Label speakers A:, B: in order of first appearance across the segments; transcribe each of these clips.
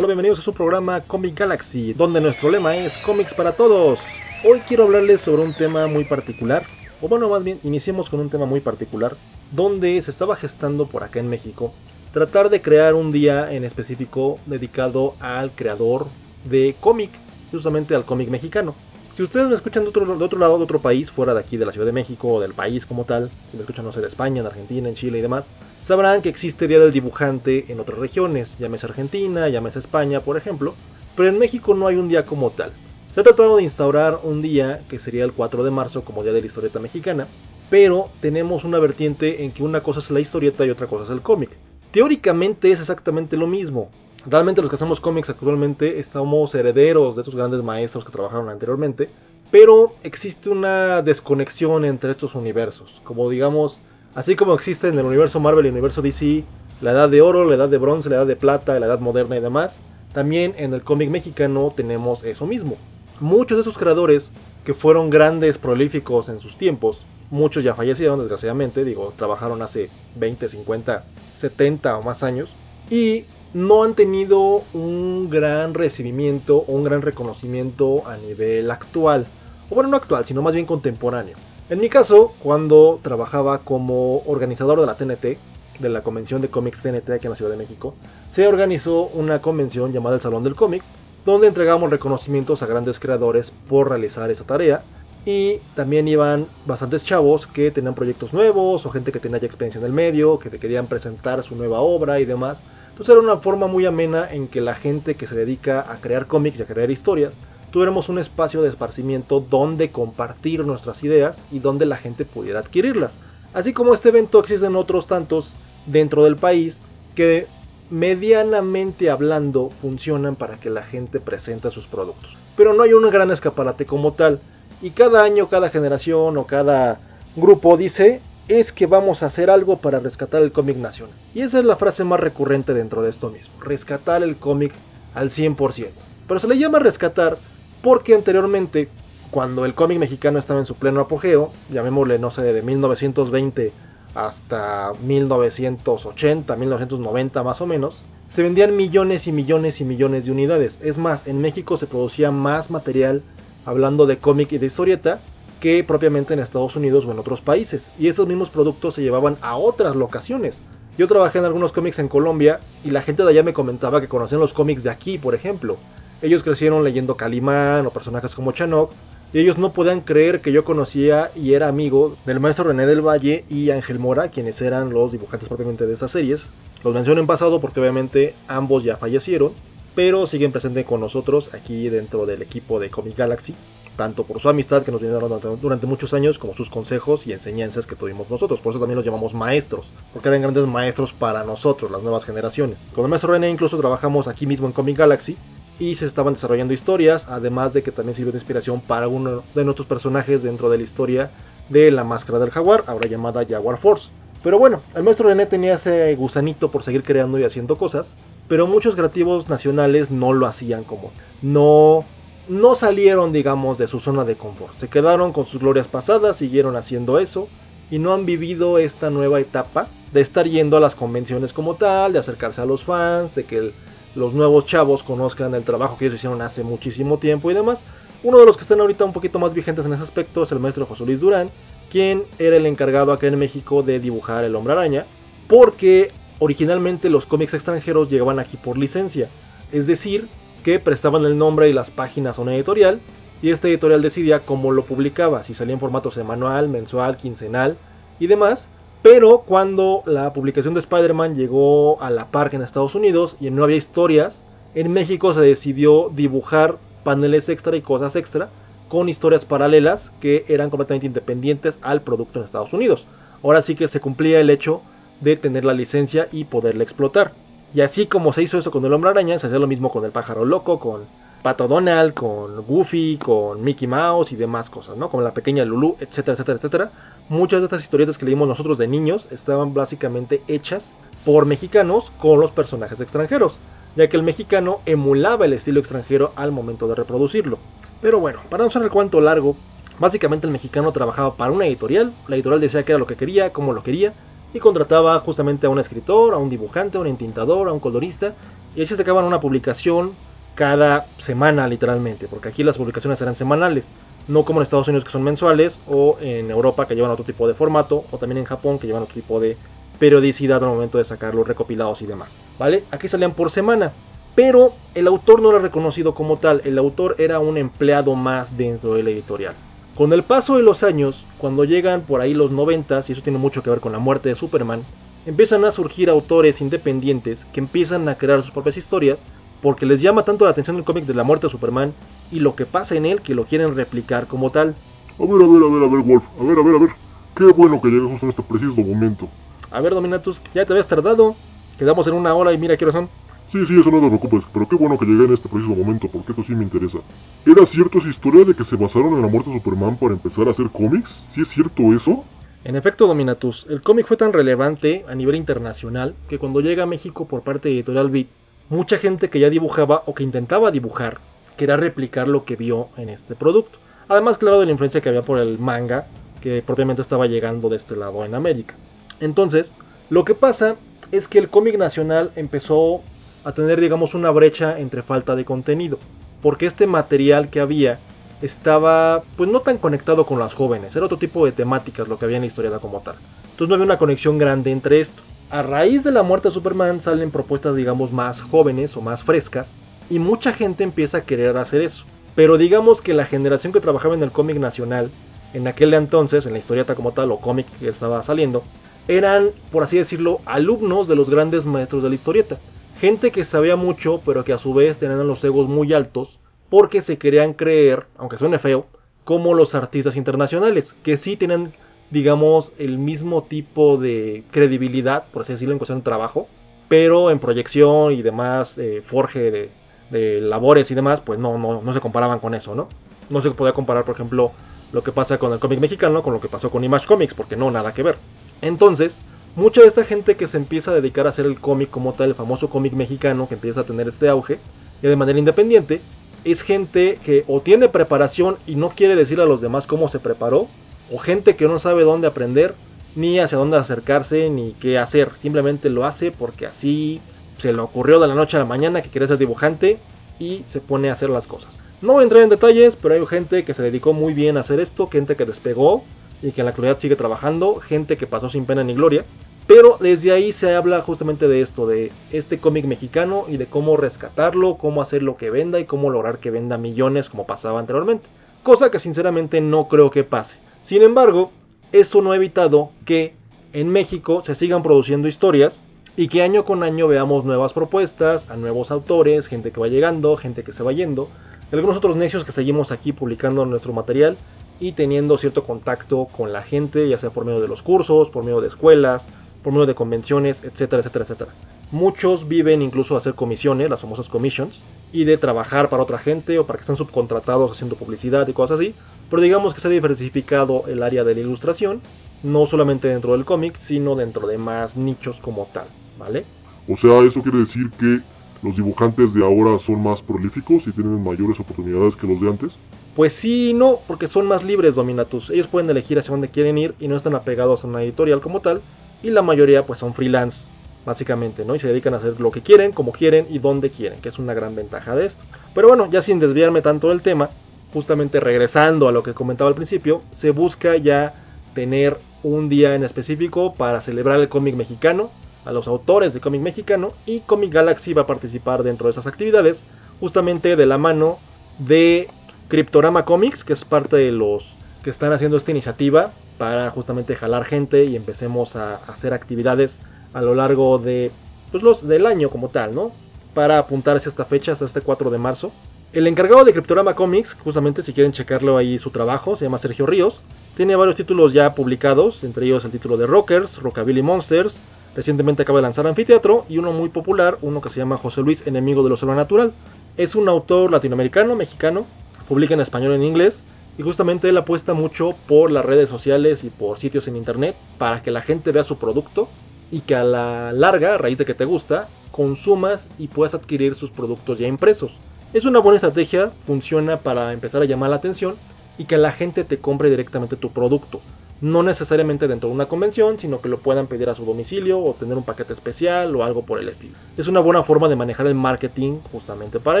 A: Hola, bienvenidos a su programa Comic Galaxy, donde nuestro lema es cómics para todos. Hoy quiero hablarles sobre un tema muy particular, o bueno, más bien, iniciemos con un tema muy particular, donde se estaba gestando por acá en México tratar de crear un día en específico dedicado al creador de cómic, justamente al cómic mexicano. Si ustedes me escuchan de otro, de otro lado, de otro país, fuera de aquí, de la Ciudad de México, o del país como tal, si me escuchan, no sé, de España, en Argentina, en Chile y demás, sabrán que existe Día del Dibujante en otras regiones, llámese Argentina, llámese España, por ejemplo, pero en México no hay un día como tal. Se ha tratado de instaurar un día que sería el 4 de marzo como Día de la Historieta Mexicana, pero tenemos una vertiente en que una cosa es la historieta y otra cosa es el cómic. Teóricamente es exactamente lo mismo. Realmente los que hacemos cómics actualmente estamos herederos de estos grandes maestros que trabajaron anteriormente, pero existe una desconexión entre estos universos. Como digamos, así como existe en el universo Marvel y el universo DC la edad de oro, la edad de bronce, la edad de plata, la edad moderna y demás, también en el cómic mexicano tenemos eso mismo. Muchos de esos creadores que fueron grandes, prolíficos en sus tiempos, muchos ya fallecieron desgraciadamente, digo, trabajaron hace 20, 50, 70 o más años, y no han tenido un gran recibimiento o un gran reconocimiento a nivel actual. O bueno, no actual, sino más bien contemporáneo. En mi caso, cuando trabajaba como organizador de la TNT, de la convención de cómics TNT aquí en la Ciudad de México, se organizó una convención llamada el Salón del Cómic, donde entregamos reconocimientos a grandes creadores por realizar esa tarea. Y también iban bastantes chavos que tenían proyectos nuevos o gente que tenía ya experiencia en el medio, que te querían presentar su nueva obra y demás. Entonces era una forma muy amena en que la gente que se dedica a crear cómics y a crear historias tuviéramos un espacio de esparcimiento donde compartir nuestras ideas y donde la gente pudiera adquirirlas. Así como este evento existen otros tantos dentro del país que medianamente hablando funcionan para que la gente presente sus productos. Pero no hay un gran escaparate como tal. Y cada año, cada generación o cada grupo dice es que vamos a hacer algo para rescatar el cómic nacional. Y esa es la frase más recurrente dentro de esto mismo. Rescatar el cómic al 100%. Pero se le llama rescatar porque anteriormente, cuando el cómic mexicano estaba en su pleno apogeo, llamémosle, no sé, de 1920 hasta 1980, 1990 más o menos, se vendían millones y millones y millones de unidades. Es más, en México se producía más material hablando de cómic y de historieta que propiamente en Estados Unidos o en otros países. Y esos mismos productos se llevaban a otras locaciones. Yo trabajé en algunos cómics en Colombia y la gente de allá me comentaba que conocían los cómics de aquí, por ejemplo. Ellos crecieron leyendo Calimán o personajes como Chanok y ellos no podían creer que yo conocía y era amigo del maestro René del Valle y Ángel Mora, quienes eran los dibujantes propiamente de estas series. Los menciono en pasado porque obviamente ambos ya fallecieron, pero siguen presentes con nosotros aquí dentro del equipo de Comic Galaxy, tanto por su amistad que nos durante, durante muchos años como sus consejos y enseñanzas que tuvimos nosotros. Por eso también los llamamos maestros, porque eran grandes maestros para nosotros, las nuevas generaciones. Con el maestro René incluso trabajamos aquí mismo en Comic Galaxy y se estaban desarrollando historias, además de que también sirvió de inspiración para uno de nuestros personajes dentro de la historia de la máscara del jaguar, ahora llamada Jaguar Force. Pero bueno, el maestro René tenía ese gusanito por seguir creando y haciendo cosas, pero muchos creativos nacionales no lo hacían como no no salieron, digamos, de su zona de confort. Se quedaron con sus glorias pasadas, siguieron haciendo eso y no han vivido esta nueva etapa de estar yendo a las convenciones como tal, de acercarse a los fans, de que el los nuevos chavos conozcan el trabajo que ellos hicieron hace muchísimo tiempo y demás. Uno de los que están ahorita un poquito más vigentes en ese aspecto es el maestro José Luis Durán, quien era el encargado acá en México de dibujar el hombre araña, porque originalmente los cómics extranjeros llegaban aquí por licencia, es decir, que prestaban el nombre y las páginas a una editorial, y esta editorial decidía cómo lo publicaba, si salía en formato semanal, mensual, quincenal y demás, pero cuando la publicación de Spider-Man llegó a la par en Estados Unidos y no había historias, en México se decidió dibujar paneles extra y cosas extra con historias paralelas que eran completamente independientes al producto en Estados Unidos. Ahora sí que se cumplía el hecho de tener la licencia y poderla explotar. Y así como se hizo eso con el hombre araña, se hacía lo mismo con el pájaro loco, con Pato Donald, con Goofy, con Mickey Mouse y demás cosas, ¿no? Como la pequeña Lulu, etcétera, etcétera, etcétera. Muchas de estas historietas que leímos nosotros de niños estaban básicamente hechas por mexicanos con los personajes extranjeros, ya que el mexicano emulaba el estilo extranjero al momento de reproducirlo. Pero bueno, para no hacer el cuento largo, básicamente el mexicano trabajaba para una editorial, la editorial decía que era lo que quería, cómo lo quería, y contrataba justamente a un escritor, a un dibujante, a un entintador, a un colorista, y así sacaban una publicación cada semana literalmente, porque aquí las publicaciones eran semanales, no como en Estados Unidos que son mensuales o en Europa que llevan otro tipo de formato o también en Japón que llevan otro tipo de periodicidad al momento de sacar los recopilados y demás, ¿vale? Aquí salían por semana, pero el autor no era reconocido como tal, el autor era un empleado más dentro de la editorial. Con el paso de los años, cuando llegan por ahí los 90, y eso tiene mucho que ver con la muerte de Superman, empiezan a surgir autores independientes que empiezan a crear sus propias historias porque les llama tanto la atención el cómic de la muerte de Superman y lo que pasa en él que lo quieren replicar como tal.
B: A ver, a ver, a ver, a ver, Wolf, a ver, a ver, a ver. Qué bueno que justo en este preciso momento.
A: A ver, Dominatus, ya te habías tardado. Quedamos en una hora y mira qué hora son.
B: Sí, sí, eso no te preocupes, pero qué bueno que llegué en este preciso momento, porque esto sí me interesa. ¿Era cierto esa historia de que se basaron en la muerte de Superman para empezar a hacer cómics? ¿Sí es cierto eso?
A: En efecto, Dominatus, el cómic fue tan relevante a nivel internacional que cuando llega a México por parte de Editorial Beat, mucha gente que ya dibujaba o que intentaba dibujar quería replicar lo que vio en este producto. Además, claro, de la influencia que había por el manga, que propiamente estaba llegando de este lado en América. Entonces, lo que pasa es que el cómic nacional empezó a tener, digamos, una brecha entre falta de contenido, porque este material que había estaba, pues no tan conectado con las jóvenes, era otro tipo de temáticas lo que había en la historia como tal. Entonces no había una conexión grande entre esto. A raíz de la muerte de Superman salen propuestas, digamos, más jóvenes o más frescas, y mucha gente empieza a querer hacer eso. Pero digamos que la generación que trabajaba en el cómic nacional, en aquel entonces, en la historieta como tal, o cómic que estaba saliendo, eran, por así decirlo, alumnos de los grandes maestros de la historieta. Gente que sabía mucho, pero que a su vez tenían los egos muy altos, porque se querían creer, aunque suene feo, como los artistas internacionales, que sí tienen, digamos, el mismo tipo de credibilidad, por así decirlo, en cuestión de trabajo, pero en proyección y demás, eh, forje de, de, labores y demás, pues no, no, no se comparaban con eso, ¿no? No se podía comparar, por ejemplo, lo que pasa con el cómic mexicano con lo que pasó con Image Comics, porque no, nada que ver. Entonces, mucha de esta gente que se empieza a dedicar a hacer el cómic como tal, el famoso cómic mexicano que empieza a tener este auge, y de manera independiente, es gente que o tiene preparación y no quiere decir a los demás cómo se preparó, o gente que no sabe dónde aprender, ni hacia dónde acercarse, ni qué hacer. Simplemente lo hace porque así se le ocurrió de la noche a la mañana que quiere ser dibujante y se pone a hacer las cosas. No voy a entrar en detalles, pero hay gente que se dedicó muy bien a hacer esto, gente que despegó y que en la actualidad sigue trabajando, gente que pasó sin pena ni gloria. Pero desde ahí se habla justamente de esto, de este cómic mexicano y de cómo rescatarlo, cómo hacer lo que venda y cómo lograr que venda millones como pasaba anteriormente. Cosa que sinceramente no creo que pase. Sin embargo, eso no ha evitado que en México se sigan produciendo historias y que año con año veamos nuevas propuestas, a nuevos autores, gente que va llegando, gente que se va yendo, algunos otros necios que seguimos aquí publicando nuestro material y teniendo cierto contacto con la gente, ya sea por medio de los cursos, por medio de escuelas, por medio de convenciones, etcétera, etcétera, etcétera. Muchos viven incluso de hacer comisiones, las famosas commissions, y de trabajar para otra gente o para que estén subcontratados haciendo publicidad y cosas así. Pero digamos que se ha diversificado el área de la ilustración, no solamente dentro del cómic, sino dentro de más nichos como tal, ¿vale?
B: O sea, eso quiere decir que los dibujantes de ahora son más prolíficos y tienen mayores oportunidades que los de antes.
A: Pues sí y no, porque son más libres Dominatus. Ellos pueden elegir hacia dónde quieren ir y no están apegados a una editorial como tal, y la mayoría pues son freelance básicamente, ¿no? Y se dedican a hacer lo que quieren, como quieren y donde quieren, que es una gran ventaja de esto. Pero bueno, ya sin desviarme tanto del tema, justamente regresando a lo que comentaba al principio, se busca ya tener un día en específico para celebrar el cómic mexicano, a los autores de cómic mexicano y Comic Galaxy va a participar dentro de esas actividades, justamente de la mano de Cryptorama Comics, que es parte de los que están haciendo esta iniciativa para justamente jalar gente y empecemos a hacer actividades a lo largo de pues los del año como tal, ¿no? Para apuntarse a esta fecha, hasta este 4 de marzo. El encargado de Cryptorama Comics, justamente si quieren checarlo ahí su trabajo, se llama Sergio Ríos. Tiene varios títulos ya publicados, entre ellos el título de Rockers, Rockabilly Monsters. Recientemente acaba de lanzar Anfiteatro y uno muy popular, uno que se llama José Luis, Enemigo de lo Sobrenatural. Es un autor latinoamericano, mexicano, publica en español y en inglés y justamente él apuesta mucho por las redes sociales y por sitios en internet para que la gente vea su producto y que a la larga, a raíz de que te gusta, consumas y puedas adquirir sus productos ya impresos. Es una buena estrategia, funciona para empezar a llamar la atención y que la gente te compre directamente tu producto. no necesariamente dentro de una convención, sino que lo puedan pedir a su domicilio o tener un paquete especial o algo por el estilo. Es una buena forma de manejar el marketing justamente para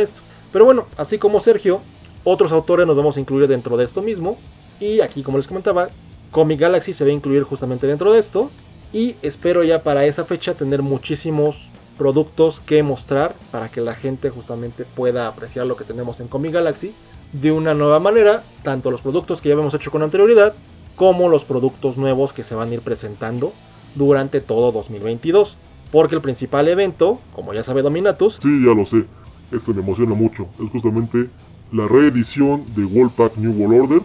A: esto. Pero bueno, así como Sergio, otros autores nos vamos a incluir dentro de esto mismo. Y aquí, como les comentaba, Comic Galaxy se va a incluir justamente dentro de esto. Y espero ya para esa fecha tener muchísimos productos que mostrar para que la gente justamente pueda apreciar lo que tenemos en Comic Galaxy de una nueva manera, tanto los productos que ya habíamos hecho con anterioridad como los productos nuevos que se van a ir presentando durante todo 2022. Porque el principal evento, como ya sabe Dominatus,
B: Sí, ya lo sé. Esto me emociona mucho. Es justamente la reedición de Wolfpack New World Order,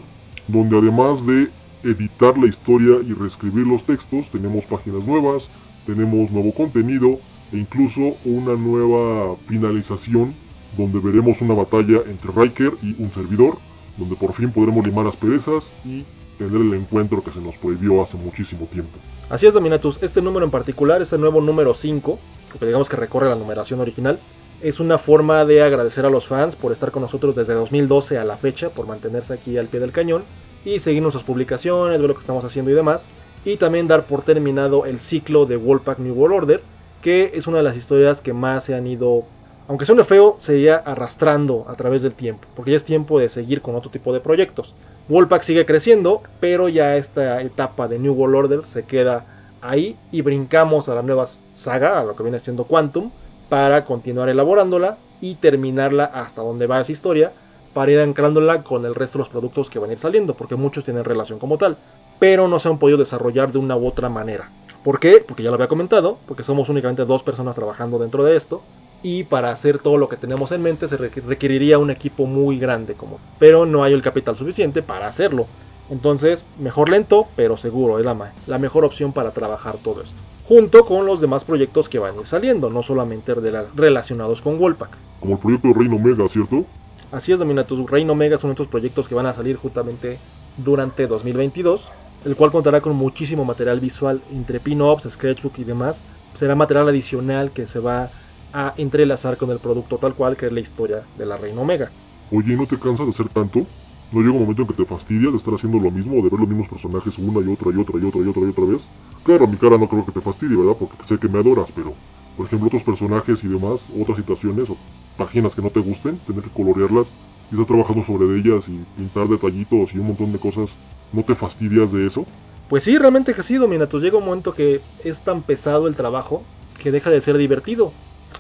B: donde además de editar la historia y reescribir los textos, tenemos páginas nuevas, tenemos nuevo contenido e incluso una nueva finalización donde veremos una batalla entre Riker y un servidor, donde por fin podremos limar asperezas y tener el encuentro que se nos prohibió hace muchísimo tiempo.
A: Así es, Dominatus. Este número en particular es el nuevo número 5, que digamos que recorre la numeración original. Es una forma de agradecer a los fans por estar con nosotros desde 2012 a la fecha, por mantenerse aquí al pie del cañón y seguir nuestras publicaciones, ver lo que estamos haciendo y demás. Y también dar por terminado el ciclo de Wolfpack New World Order, que es una de las historias que más se han ido, aunque suene feo, se iría arrastrando a través del tiempo, porque ya es tiempo de seguir con otro tipo de proyectos. Wolfpack sigue creciendo, pero ya esta etapa de New World Order se queda ahí y brincamos a la nueva saga, a lo que viene siendo Quantum, para continuar elaborándola y terminarla hasta donde va esa historia, para ir anclándola con el resto de los productos que van a ir saliendo, porque muchos tienen relación como tal, pero no se han podido desarrollar de una u otra manera. ¿Por qué? Porque ya lo había comentado, porque somos únicamente dos personas trabajando dentro de esto, y para hacer todo lo que tenemos en mente se requeriría un equipo muy grande, como, pero no hay el capital suficiente para hacerlo. Entonces, mejor lento, pero seguro, es la, la mejor opción para trabajar todo esto. Junto con los demás proyectos que van a ir saliendo, no solamente de la, relacionados con Wolfpack.
B: Como el proyecto Reino Omega, ¿cierto?
A: Así es, Dominatus. Reino Omega son estos proyectos que van a salir justamente durante 2022, el cual contará con muchísimo material visual entre pin-ups, sketchbook y demás. Será material adicional que se va a entrelazar con el producto tal cual que es la historia de la Reina Omega.
B: Oye, ¿no te cansas de hacer tanto? ¿No llega un momento en que te fastidias de estar haciendo lo mismo o de ver los mismos personajes una y otra y otra y otra y otra y otra vez? Claro, mi cara no creo que te fastidie, ¿verdad? Porque sé que me adoras, pero, por ejemplo, otros personajes y demás, otras situaciones páginas que no te gusten, tener que colorearlas y estar trabajando sobre ellas y pintar detallitos y un montón de cosas, ¿no te fastidias de eso?
A: Pues sí, realmente que sí, Dominatus. Llega un momento que es tan pesado el trabajo que deja de ser divertido.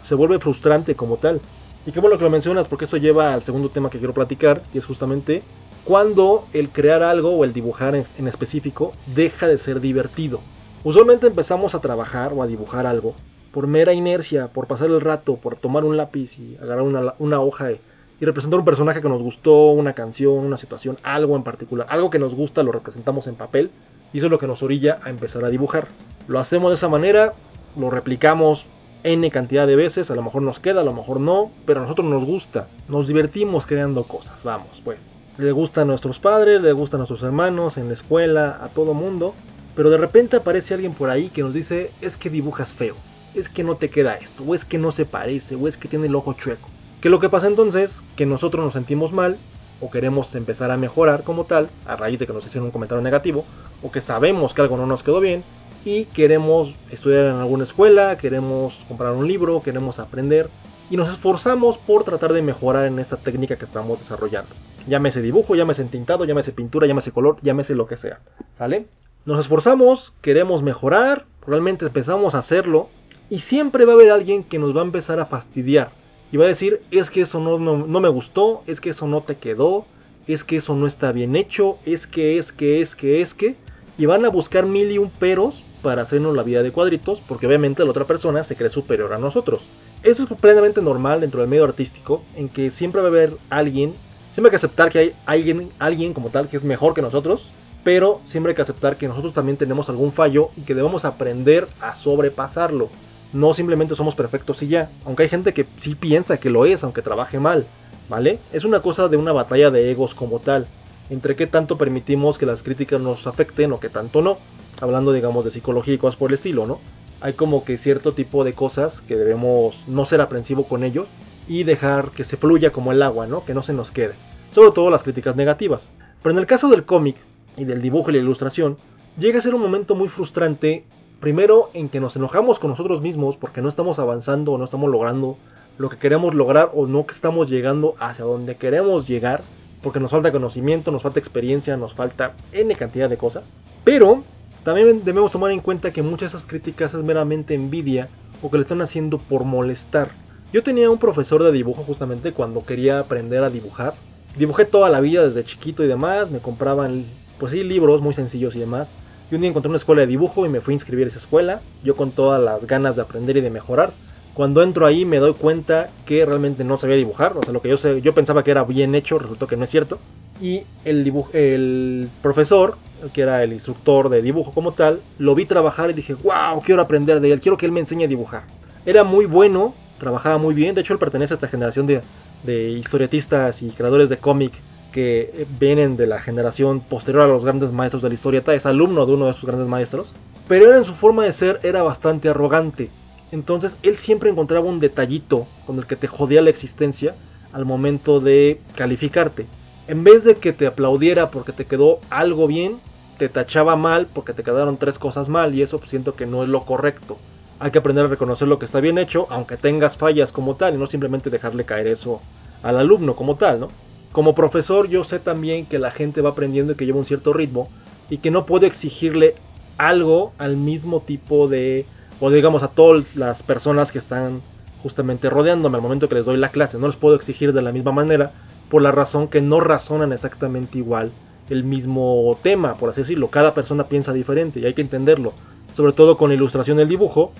A: Se vuelve frustrante como tal. Y qué bueno que lo mencionas porque eso lleva al segundo tema que quiero platicar, y es justamente cuando el crear algo o el dibujar en, en específico deja de ser divertido. Usualmente empezamos a trabajar o a dibujar algo por mera inercia, por pasar el rato, por tomar un lápiz y agarrar una, hoja y, y representar un personaje que nos gustó, una canción, una situación, algo en particular, algo que nos gusta, lo representamos en papel y eso es lo que nos orilla a empezar a dibujar. Lo hacemos de esa manera, lo replicamos n cantidad de veces, a lo mejor nos queda, a lo mejor no, pero a nosotros nos gusta, nos divertimos creando cosas, vamos, pues. Le gusta a nuestros padres, le gusta a nuestros hermanos, en la escuela, a todo mundo, pero de repente aparece alguien por ahí que nos dice, es que dibujas feo, es que no te queda esto, o es que no se parece, o es que tiene el ojo chueco. ¿Qué es lo que pasa entonces? Que nosotros nos sentimos mal, o queremos empezar a mejorar como tal, a raíz de que nos hicieron un comentario negativo, o que sabemos que algo no nos quedó bien, y queremos estudiar en alguna escuela, queremos comprar un libro, queremos aprender, y nos esforzamos por tratar de mejorar en esta técnica que estamos desarrollando. Llámese dibujo, llámese tintado, llámese pintura, llámese color, llámese lo que sea. ¿Sale? Nos esforzamos, queremos mejorar, realmente empezamos a hacerlo, y siempre va a haber alguien que nos va a empezar a fastidiar. Y va a decir, es que eso no, no, me gustó, es que eso no te quedó, es que eso no está bien hecho, es que, es que, es que, es que. Y van a buscar mil y un peros para hacernos la vida de cuadritos, porque obviamente la otra persona se cree superior a nosotros. Eso es plenamente normal dentro del medio artístico, en que siempre va a haber alguien, siempre hay que aceptar que hay alguien, alguien como tal que es mejor que nosotros, pero siempre hay que aceptar que nosotros también tenemos algún fallo y que debemos aprender a sobrepasarlo. No simplemente somos perfectos y ya, aunque hay gente que sí piensa que lo es, aunque trabaje mal, ¿vale? Es una cosa de una batalla de egos como tal, entre qué tanto permitimos que las críticas nos afecten o qué tanto no, hablando digamos de psicología y cosas por el estilo, ¿no? Hay como que cierto tipo de cosas que debemos no ser aprensivo con ellos y dejar que se fluya como el agua, ¿no? Que no se nos quede. Sobre todo las críticas negativas. Pero en el caso del cómic y del dibujo y la ilustración, llega a ser un momento muy frustrante, primero en que nos enojamos con nosotros mismos porque no estamos avanzando o no estamos logrando lo que queremos lograr o no que estamos llegando hacia donde queremos llegar, porque nos falta conocimiento, nos falta experiencia, nos falta N cantidad de cosas. Pero también debemos tomar en cuenta que muchas de esas críticas es meramente envidia o que le están haciendo por molestar. Yo tenía un profesor de dibujo justamente cuando quería aprender a dibujar. Dibujé toda la vida desde chiquito y demás, me compraban pues sí libros muy sencillos y demás. Y un día encontré una escuela de dibujo y me fui a inscribir a esa escuela, yo con todas las ganas de aprender y de mejorar. Cuando entro ahí me doy cuenta que realmente no sabía dibujar, o sea, lo que yo, sé, yo pensaba que era bien hecho, resultó que no es cierto. Y el, dibujo, el profesor, que era el instructor de dibujo como tal, lo vi trabajar y dije, wow, quiero aprender de él, quiero que él me enseñe a dibujar. Era muy bueno, trabajaba muy bien, de hecho él pertenece a esta generación de, de historietistas y creadores de cómic que vienen de la generación posterior a los grandes maestros de la historieta, es alumno de uno de sus grandes maestros, pero en su forma de ser era bastante arrogante entonces él siempre encontraba un detallito con el que te jodía la existencia al momento de calificarte. En vez de que te aplaudiera porque te quedó algo bien, te tachaba mal porque te quedaron tres cosas mal y eso pues, siento que no es lo correcto. Hay que aprender a reconocer lo que está bien hecho, aunque tengas fallas como tal, y no simplemente dejarle caer eso al alumno como tal, ¿no? Como profesor yo sé también que la gente va aprendiendo y que lleva un cierto ritmo y que no puedo exigirle algo al mismo tipo de o digamos a todas las personas que están justamente rodeándome al momento que les doy la clase. No les puedo exigir de la misma manera por la razón que no razonan exactamente igual el mismo tema, por así decirlo. Cada persona piensa diferente y hay que entenderlo. Sobre todo con la ilustración del dibujo,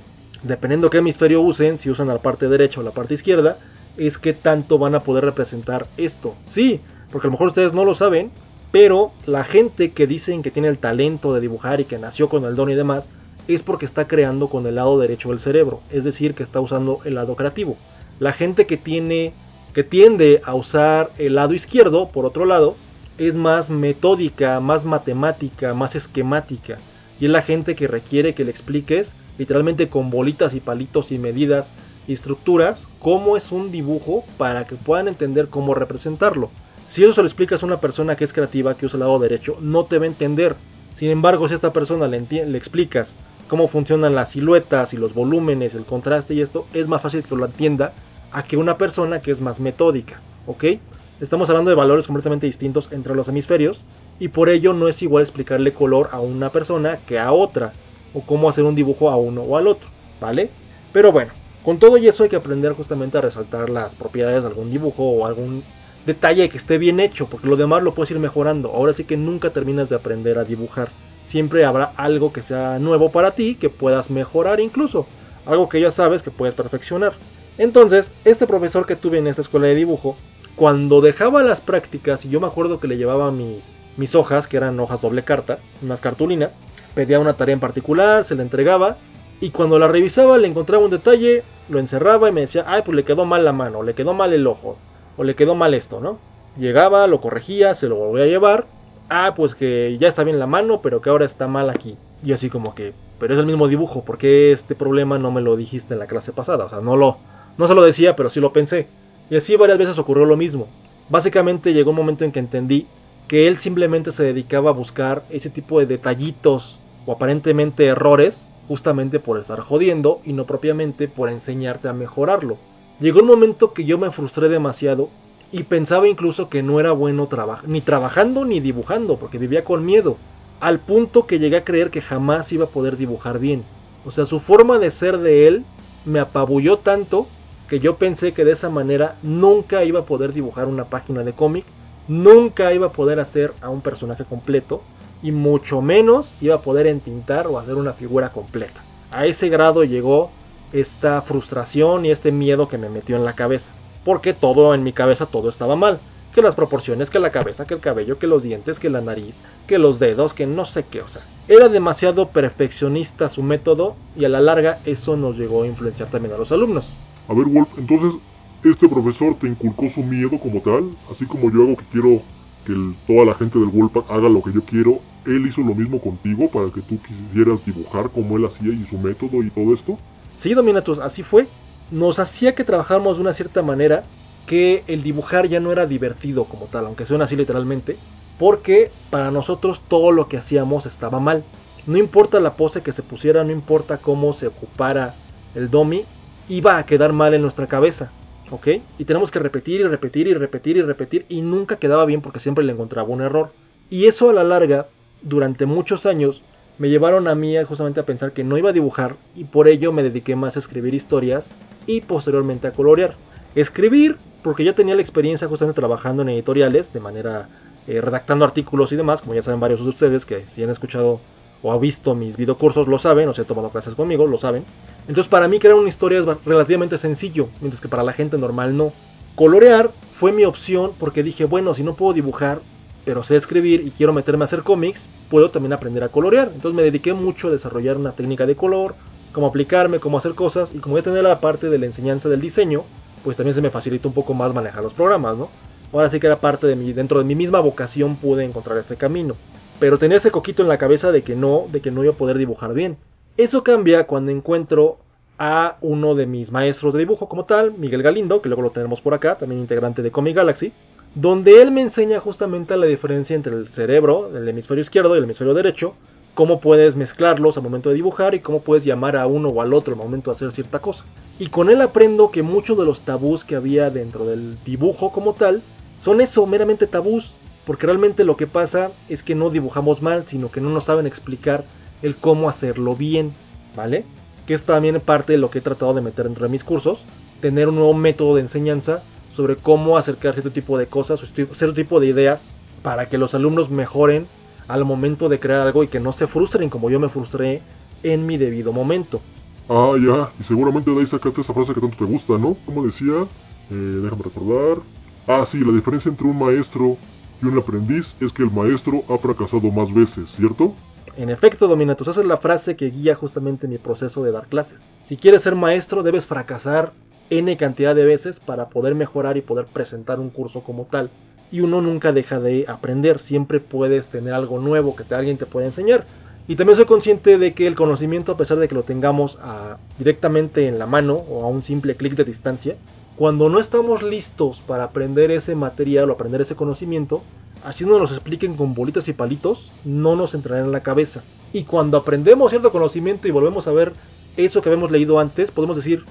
A: dependiendo qué hemisferio usen, si usan la parte derecha o la parte izquierda, es que tanto van a poder representar esto. Sí, porque a lo mejor ustedes no lo saben, pero la gente que dicen que tiene el talento de dibujar y que nació con el don y demás, es porque está creando con el lado derecho del cerebro, es decir, que está usando el lado creativo. La gente que tiene que tiende a usar el lado izquierdo, por otro lado, es más metódica, más matemática, más esquemática. Y es la gente que requiere que le expliques, literalmente con bolitas y palitos y medidas estructuras, cómo es un dibujo para que puedan entender cómo representarlo. Si eso se lo explicas a una persona que es creativa, que usa el lado derecho, no te va a entender. Sin embargo, si a esta persona le, le explicas cómo funcionan las siluetas y los volúmenes, el contraste y esto, es más fácil que lo entienda a que una persona que es más metódica, ¿ok? Estamos hablando de valores completamente distintos entre los hemisferios y por ello no es igual explicarle color a una persona que a otra o cómo hacer un dibujo a uno o al otro, ¿vale? Pero bueno, con todo y eso hay que aprender justamente a resaltar las propiedades de algún dibujo o algún detalle que esté bien hecho, porque lo demás lo puedes ir mejorando. Ahora sí que nunca terminas de aprender a dibujar siempre habrá algo que sea nuevo para ti, que puedas mejorar incluso, algo que ya sabes que puedes perfeccionar. Entonces, este profesor que tuve en esta escuela de dibujo, cuando dejaba las prácticas, y yo me acuerdo que le llevaba mis, hojas, que eran hojas doble carta, unas cartulinas, pedía una tarea en particular, se la entregaba, y cuando la revisaba le encontraba un detalle, lo encerraba y me decía, ay, pues le quedó mal la mano, le quedó mal el ojo, o le quedó mal esto, ¿no? Llegaba, lo corregía, se lo volvía a llevar, ah, pues que ya está bien la mano, pero que ahora está mal aquí. Y así como que, pero es el mismo dibujo, ¿por qué este problema no me lo dijiste en la clase pasada? O sea, no lo, no se lo decía, pero sí lo pensé. Y así varias veces ocurrió lo mismo. Básicamente llegó un momento en que entendí que él simplemente se dedicaba a buscar ese tipo de detallitos o aparentemente errores justamente por estar jodiendo y no propiamente por enseñarte a mejorarlo. Llegó un momento que yo me frustré demasiado y pensaba incluso que no era bueno ni trabajando ni dibujando, porque vivía con miedo, al punto que llegué a creer que jamás iba a poder dibujar bien. O sea, su forma de ser de él me apabulló tanto que yo pensé que de esa manera nunca iba a poder dibujar una página de cómic, nunca iba a poder hacer a un personaje completo y mucho menos iba a poder entintar o hacer una figura completa. A ese grado llegó esta frustración y este miedo que me metió en la cabeza porque todo en mi cabeza todo estaba mal. Que las proporciones, que la cabeza, que el cabello, que los dientes, que la nariz, que los dedos, que no sé qué, o sea. Era demasiado perfeccionista su método y a la larga eso nos llegó a influenciar también a los alumnos.
B: A ver, Wolf, entonces, ¿este profesor te inculcó su miedo como tal? Así como yo hago que quiero que toda la gente del Wolfpack haga lo que yo quiero, ¿él hizo lo mismo contigo para que tú quisieras dibujar como él hacía y su método y todo esto?
A: Sí, Dominatus, así fue nos hacía que trabajáramos de una cierta manera que el dibujar ya no era divertido como tal, aunque suena así literalmente, porque para nosotros todo lo que hacíamos estaba mal. no importa la pose que se pusiera, no importa cómo se ocupara el domi, iba a quedar mal en nuestra cabeza. Y tenemos que repetir y repetir y repetir y repetir y nunca quedaba bien porque siempre le encontraba un error. Y eso a la larga, durante muchos años, me llevaron a mí justamente a pensar que no iba a dibujar y por ello me dediqué más a escribir historias y posteriormente a colorear. Escribir, porque ya tenía la experiencia justamente trabajando en editoriales, de manera eh, redactando artículos y demás, como ya saben varios de ustedes que si han escuchado o han visto mis videocursos lo saben, o se han tomado clases conmigo, lo saben. Entonces para mí crear una historia es relativamente sencillo, mientras que para la gente normal no. Colorear fue mi opción porque dije, bueno, si no puedo dibujar, pero sé escribir y quiero meterme a hacer cómics, puedo también aprender a colorear. Entonces me dediqué mucho a desarrollar una técnica de color, cómo aplicarme, cómo hacer cosas, y como ya tenía la parte de la enseñanza del diseño, pues también se me facilitó un poco más manejar los programas, ¿no? Ahora sí que era parte de mi, dentro de mi misma vocación pude encontrar este camino. Pero tenía ese coquito en la cabeza de que no, de que no iba a poder dibujar bien. Eso cambia cuando encuentro a uno de mis maestros de dibujo como tal, Miguel Galindo, que luego lo tenemos por acá, también integrante de Comic Galaxy, donde él me enseña justamente la diferencia entre el cerebro, el hemisferio izquierdo y el hemisferio derecho, cómo puedes mezclarlos al momento de dibujar y cómo puedes llamar a uno o al otro al momento de hacer cierta cosa. Y con él aprendo que muchos de los tabús que había dentro del dibujo como tal son eso, meramente tabús, porque realmente lo que pasa es que no dibujamos mal, sino que no nos saben explicar el cómo hacerlo bien, ¿vale? Que es también parte de lo que he tratado de meter dentro de mis cursos, tener un nuevo método de enseñanza sobre cómo acercar cierto tipo de cosas cierto tipo de ideas para que los alumnos mejoren al momento de crear algo y que no se frustren como yo me frustré en mi debido momento.
B: Ah, ya, y seguramente de ahí sacaste esa frase que tanto te gusta, ¿no? Como decía, eh, déjame recordar. Ah, sí, la diferencia entre un maestro y un aprendiz es que el maestro ha fracasado más veces, ¿cierto?
A: En efecto, Dominatus, esa es la frase que guía justamente mi proceso de dar clases. Si quieres ser maestro, debes fracasar n cantidad de veces para poder mejorar y poder presentar un curso como tal. Y uno nunca deja de aprender, siempre puedes tener algo nuevo que alguien te pueda enseñar. Y también soy consciente de que el conocimiento, a pesar de que lo tengamos directamente en la mano o a un simple clic de distancia, cuando no estamos listos para aprender ese material o aprender ese conocimiento, así no nos expliquen con bolitas y palitos, no nos entrará en la cabeza. Y cuando aprendemos cierto conocimiento y volvemos a ver eso que habíamos leído antes, podemos decir,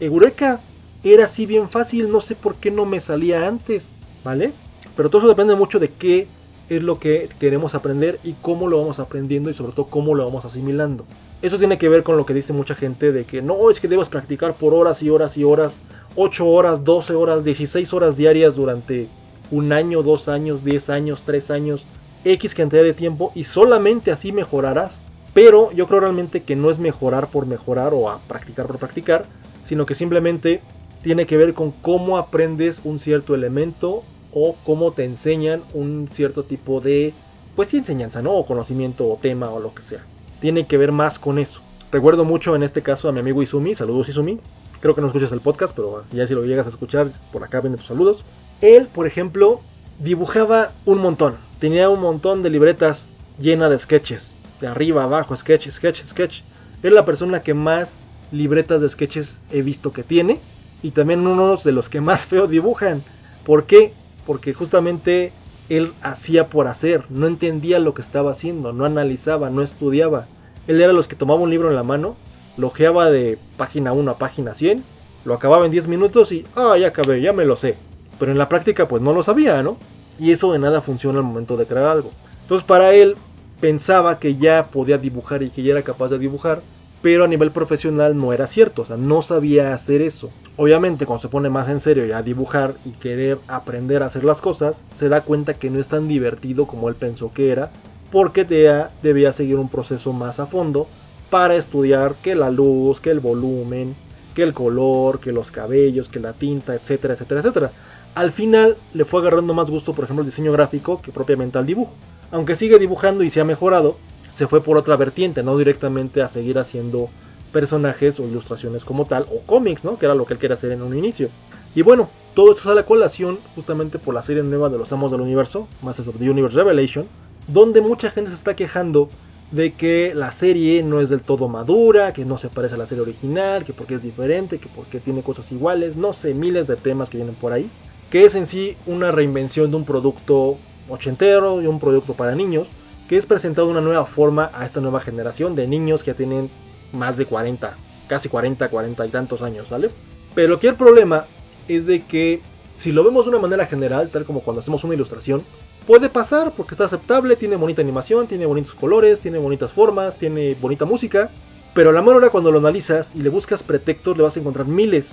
A: Eureka, era así bien fácil, no sé por qué no me salía antes, ¿vale? Pero todo eso depende mucho de qué es lo que queremos aprender y cómo lo vamos aprendiendo y sobre todo cómo lo vamos asimilando. Eso tiene que ver con lo que dice mucha gente de que no, es que debes practicar por horas y horas y horas 8 horas, 12 horas, 16 horas diarias durante un año, dos años, 10 años, 3 años, X cantidad de tiempo y solamente así mejorarás. Pero yo creo realmente que no es mejorar por mejorar o a practicar por practicar, sino que simplemente tiene que ver con cómo aprendes un cierto elemento o cómo te enseñan un cierto tipo de, pues sí, enseñanza, ¿no? O conocimiento o tema o lo que sea. Tiene que ver más con eso. Recuerdo mucho en este caso a mi amigo Izumi, saludos Izumi, Creo que no escuchas el podcast, pero ya si lo llegas a escuchar, por acá vienen tus saludos. Él, por ejemplo, dibujaba un montón. Tenía un montón de libretas llenas de sketches. De arriba, abajo, sketch, sketch, sketch. Es la persona que más libretas de sketches he visto que tiene. Y también uno de los que más feo dibujan. ¿Por qué? Porque justamente él hacía por hacer. No entendía lo que estaba haciendo. No analizaba, no estudiaba. Él era los que tomaba un libro en la mano logeaba de página 1 a página 100, lo acababa en 10 minutos y, ah, ya acabé, ya me lo sé. Pero en la práctica pues no lo sabía, ¿no? Y eso de nada funciona al momento de crear algo. Entonces para él pensaba que ya podía dibujar y que ya era capaz de dibujar, pero a nivel profesional no era cierto, o sea, no sabía hacer eso. Obviamente cuando se pone más en serio ya a dibujar y querer aprender a hacer las cosas, se da cuenta que no es tan divertido como él pensó que era, porque debía seguir un proceso más a fondo para estudiar que la luz, que el volumen, que el color, que los cabellos, que la tinta, etcétera, etcétera, etcétera. Al final le fue agarrando más gusto, por ejemplo, el diseño gráfico que propiamente al dibujo. Aunque sigue dibujando y se ha mejorado, se fue por otra vertiente, no directamente a seguir haciendo personajes o ilustraciones como tal, o cómics, ¿no? Que era lo que él quería hacer en un inicio. Y bueno, todo esto sale a colación justamente por la serie nueva de los Amos del Universo, Masters of the Universe Revelation, donde mucha gente se está quejando de que la serie no es del todo madura, que no se parece a la serie original, que porque es diferente, que porque tiene cosas iguales, no sé, miles de temas que vienen por ahí, que es en sí una reinvención de un producto ochentero y un producto para niños, que es presentado de una nueva forma a esta nueva generación de niños que ya tienen más de 40, casi 40, 40 y tantos años, ¿sale? Pero aquí el problema es de que si lo vemos de una manera general, tal como cuando hacemos una ilustración, puede pasar porque está aceptable, tiene bonita animación, tiene bonitos colores, tiene bonitas formas, tiene bonita música, pero a la mera hora cuando lo analizas y le buscas pretextos le vas a encontrar miles.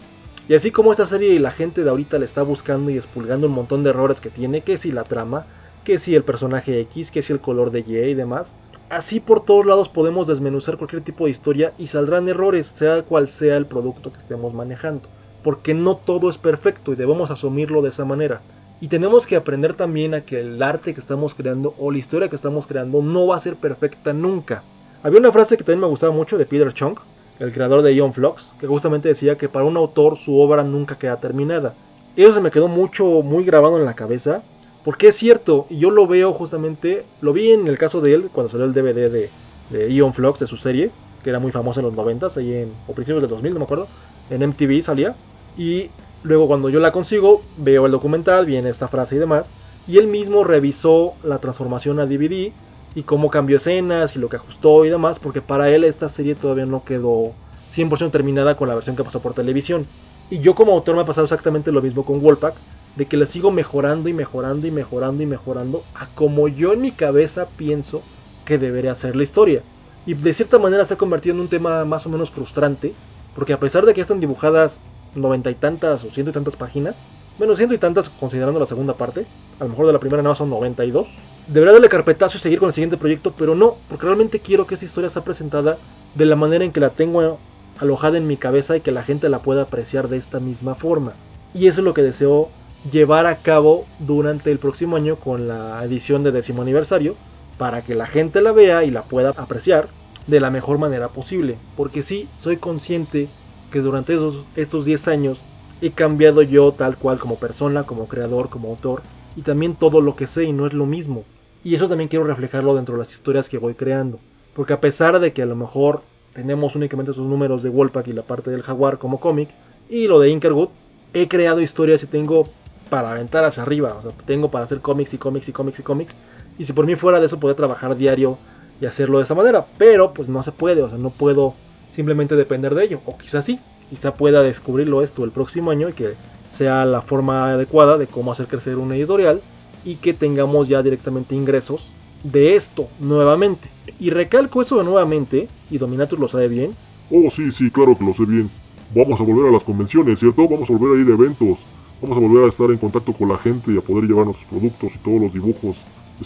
A: Y así como esta serie y la gente de ahorita le está buscando y expulgando un montón de errores que tiene, que si la trama, que si el personaje X, que si el color de Y y demás, así por todos lados podemos desmenuzar cualquier tipo de historia y saldrán errores, sea cual sea el producto que estemos manejando. Porque no todo es perfecto y debemos asumirlo de esa manera. Y tenemos que aprender también a que el arte que estamos creando o la historia que estamos creando no va a ser perfecta nunca. Había una frase que también me gustaba mucho de Peter Chung, el creador de Ion Flux, que justamente decía que para un autor su obra nunca queda terminada. Eso se me quedó mucho, muy grabado en la cabeza, porque es cierto, y yo lo veo justamente, lo vi en el caso de él cuando salió el DVD de, de Ion Flux, de su serie, que era muy famosa en los 90 ahí en, o principios del 2000, no me acuerdo, en MTV salía, y Luego cuando yo la consigo, veo el documental, viene esta frase y demás, y él mismo revisó la transformación a DVD y cómo cambió escenas y lo que ajustó y demás, porque para él esta serie todavía no quedó 100% terminada con la versión que pasó por televisión. Y yo como autor me ha pasado exactamente lo mismo con Wolfpack, de que le sigo mejorando y mejorando y mejorando y mejorando a como yo en mi cabeza pienso que debería ser la historia. Y de cierta manera se ha convertido en un tema más o menos frustrante, porque a pesar de que están dibujadas noventa y tantas o ciento y tantas páginas, menos ciento y tantas considerando la segunda parte, a lo mejor de la primera no son 92, debería darle carpetazo y seguir con el siguiente proyecto, pero no, porque realmente quiero que esta historia sea presentada de la manera en que la tengo alojada en mi cabeza y que la gente la pueda apreciar de esta misma forma. Y eso es lo que deseo llevar a cabo durante el próximo año con la edición de décimo aniversario, para que la gente la vea y la pueda apreciar de la mejor manera posible. Porque sí, soy consciente que durante esos, estos 10 años he cambiado yo tal cual como persona, como creador, como autor, y también todo lo que sé y no es lo mismo. Y eso también quiero reflejarlo dentro de las historias que voy creando. Porque a pesar de que a lo mejor tenemos únicamente esos números de Wolfpack y la parte del Jaguar como cómic, y lo de Inkerwood, he creado historias y tengo para aventar hacia arriba. O sea, tengo para hacer cómics y cómics y cómics y cómics. Y si por mí fuera de eso, podría trabajar diario y hacerlo de esa manera. Pero pues no se puede, o sea, no puedo simplemente depender de ello. O quizás sí, quizá pueda descubrirlo esto el próximo año y que sea la forma adecuada de cómo hacer crecer una editorial y que tengamos ya directamente ingresos de esto nuevamente. Y recalco eso de nuevamente, y Dominatus lo sabe bien.
B: Oh, sí, sí, claro que lo sé bien. Vamos a volver a las convenciones, ¿cierto? Vamos a volver a ir a eventos. Vamos a volver a estar en contacto con la gente y a poder llevar nuestros productos y todos los dibujos,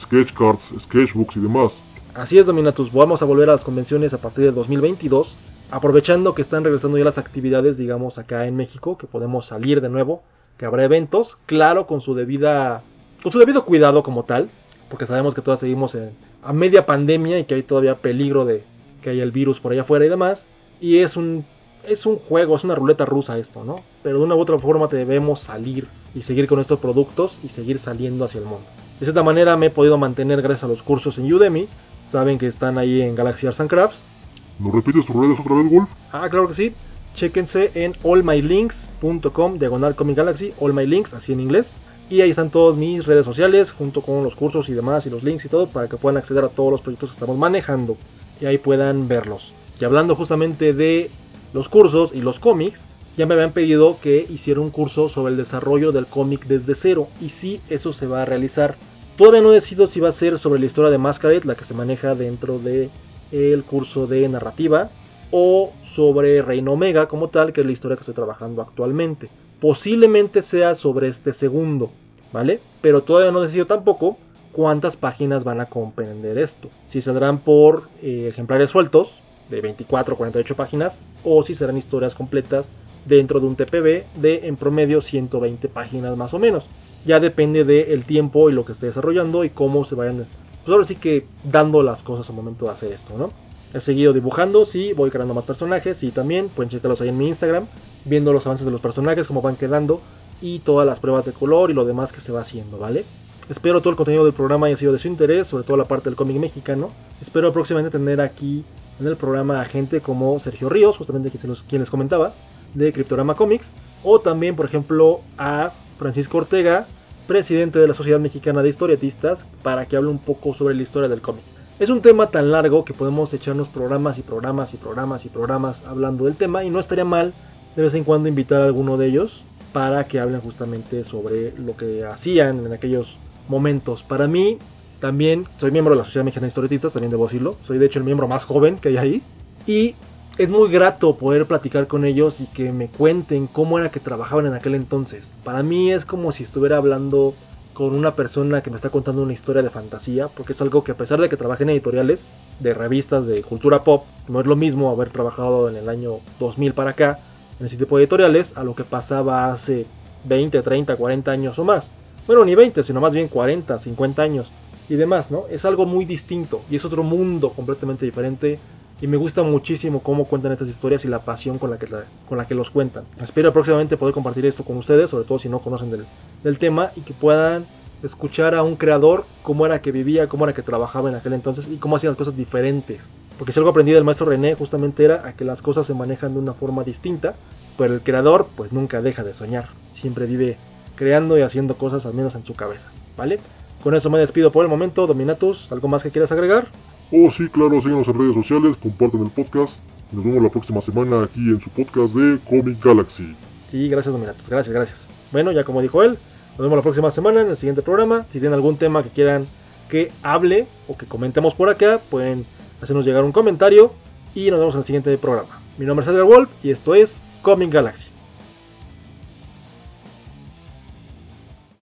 B: sketch cards, sketchbooks y demás.
A: Así es, Dominatus. Vamos a volver a las convenciones a partir del 2022 aprovechando que están regresando ya las actividades, digamos, acá en México, que podemos salir de nuevo, que habrá eventos, claro, con su debida, con su debido cuidado como tal, porque sabemos que todas seguimos en, a media pandemia y que hay todavía peligro de que haya el virus por allá afuera y demás, y es un, es un juego, es una ruleta rusa esto, ¿no? Pero de una u otra forma debemos salir y seguir con estos productos y seguir saliendo hacia el mundo. De cierta manera me he podido mantener gracias a los cursos en Udemy, saben que están ahí en Galaxy Arts and Crafts,
B: ¿Nos repites tus redes otra vez, Wolf?
A: Ah, claro que sí. Chéquense en allmylinks.com, diagonal Comic Galaxy, allmylinks, así en inglés. Y ahí están todas mis redes sociales, junto con los cursos y demás, y los links y todo, para que puedan acceder a todos los proyectos que estamos manejando. Y ahí puedan verlos. Y hablando justamente de los cursos y los cómics, ya me habían pedido que hiciera un curso sobre el desarrollo del cómic desde cero. Y sí, eso se va a realizar. Todavía no decido si va a ser sobre la historia de Masquerade, la que se maneja dentro de el curso de narrativa o sobre Reino Omega como tal, que es la historia que estoy trabajando actualmente. Posiblemente sea sobre este segundo, ¿vale? Pero todavía no decido tampoco cuántas páginas van a comprender esto. Si saldrán por eh, ejemplares sueltos de 24 o 48 páginas o si serán historias completas dentro de un TPB de en promedio 120 páginas más o menos. Ya depende del tiempo y lo que esté desarrollando y cómo se vayan pues ahora sí que dando las cosas al momento de hacer esto, ¿no? He seguido dibujando, sí, voy creando más personajes, sí, también, pueden checarlos ahí en mi Instagram, viendo los avances de los personajes, cómo van quedando y todas las pruebas de color y lo demás que se va haciendo, ¿vale? Espero todo el contenido del programa haya sido de su interés, sobre todo la parte del cómic mexicano. Espero próximamente tener aquí en el programa a gente como Sergio Ríos, justamente quien les comentaba, de Cryptorama Comics, o también, por ejemplo, a Francisco Ortega, presidente de la Sociedad Mexicana de Historietistas, para que hable un poco sobre la historia del cómic. Es un tema tan largo que podemos echarnos programas y programas y programas y programas hablando del tema y no estaría mal de vez en cuando invitar a alguno de ellos para que hablen justamente sobre lo que hacían en aquellos momentos. Para mí, también soy miembro de la Sociedad Mexicana de Historietistas, también debo decirlo. Soy de hecho el miembro más joven que hay ahí. Y es muy grato poder platicar con ellos y que me cuenten cómo era que trabajaban en aquel entonces. Para mí es como si estuviera hablando con una persona que me está contando una historia de fantasía, porque es algo que a pesar de que trabajé en editoriales, de revistas de cultura pop, no es lo mismo haber trabajado en el año 2000 para acá, en ese tipo de editoriales, a lo que pasaba hace 20, 30, 40 años o más. Bueno, ni 20, sino más bien 40, 50 años y demás, ¿no? Es algo muy distinto y es otro mundo completamente diferente y me gusta muchísimo cómo cuentan estas historias y la pasión con la que, con la que los cuentan. Espero próximamente poder compartir esto con ustedes, sobre todo si no conocen del, del tema y que puedan escuchar a un creador cómo era que vivía, cómo era que trabajaba en aquel entonces y cómo hacían las cosas diferentes. Porque si algo aprendí del maestro René justamente era a que las cosas se manejan de una forma distinta, pero el creador pues nunca deja de soñar, siempre vive creando y haciendo cosas al menos en su cabeza, ¿vale? Con eso me despido por el momento, Dominatus, ¿algo más que quieras agregar?
B: Oh sí, claro, síguenos en redes sociales, comparten el podcast, nos vemos la próxima semana aquí en su podcast de Comic Galaxy.
A: Sí, gracias Dominatus, gracias, gracias. Bueno, ya como dijo él, nos vemos la próxima semana en el siguiente programa. Si tienen algún tema que quieran que hable o que comentemos por acá, pueden hacernos llegar un comentario y nos vemos en el siguiente programa. Mi nombre es Edgar Wolf y esto es Comic Galaxy.